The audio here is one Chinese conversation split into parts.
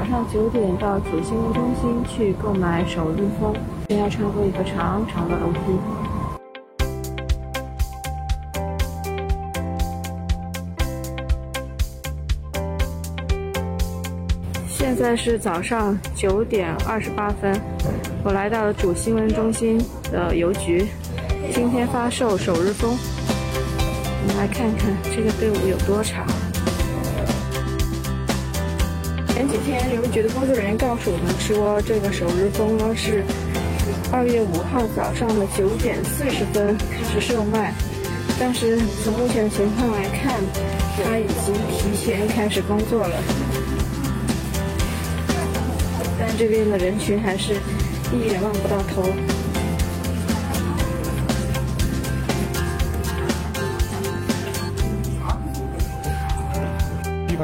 早上九点到主新闻中心去购买首日风，先要穿过一个长长的楼梯。现在是早上九点二十八分，我来到了主新闻中心的邮局，今天发售首日风。我们来看看这个队伍有多长。前几天邮局的工作人员告诉我们说，这个首日风呢是二月五号早上的九点四十分开始售卖，但是从目前的情况来看，它已经提前开始工作了。但这边的人群还是一眼望不到头。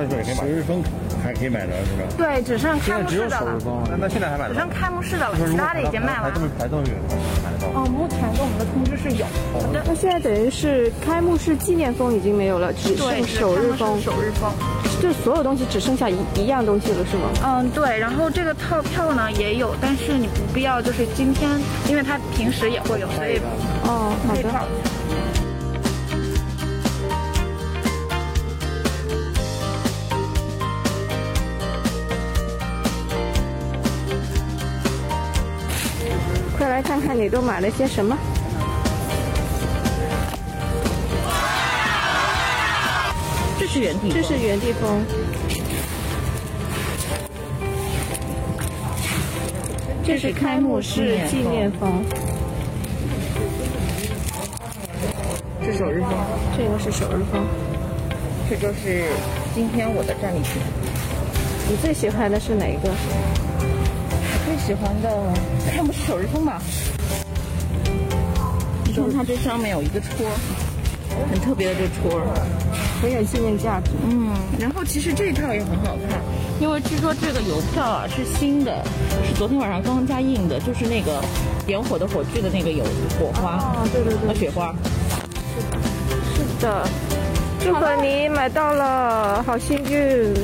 一块钱也可以买，首日风还可以买着是吧？对，只剩开幕式的了，那那现在还买只剩？开幕式的了，其他的已经卖完了这。么排这么远，买得到？哦，目前跟我们的通知是有。好的，那现在等于是开幕式纪念风已经没有了，只，剩首日风，首日风。就所有东西只剩下一一样东西了，是吗？嗯，对，然后这个套票呢也有，但是你不必要就是今天，因为它平时也会有，所以哦，好的。来看看你都买了些什么。这是原地这是原地风，这是开幕式纪念风，是首日风，这个是首日风。这就是今天我的战利品。你最喜欢的是哪一个？喜欢的看不是首日风吧。你看它这上面有一个戳，很特别的这戳。很有纪念价值。嗯，然后其实这套也很好看，因为据说这个邮票啊是新的，是昨天晚上刚加印的，就是那个点火的火炬的那个有火花啊，对对对和雪花。是的，祝贺你买到了，好幸运。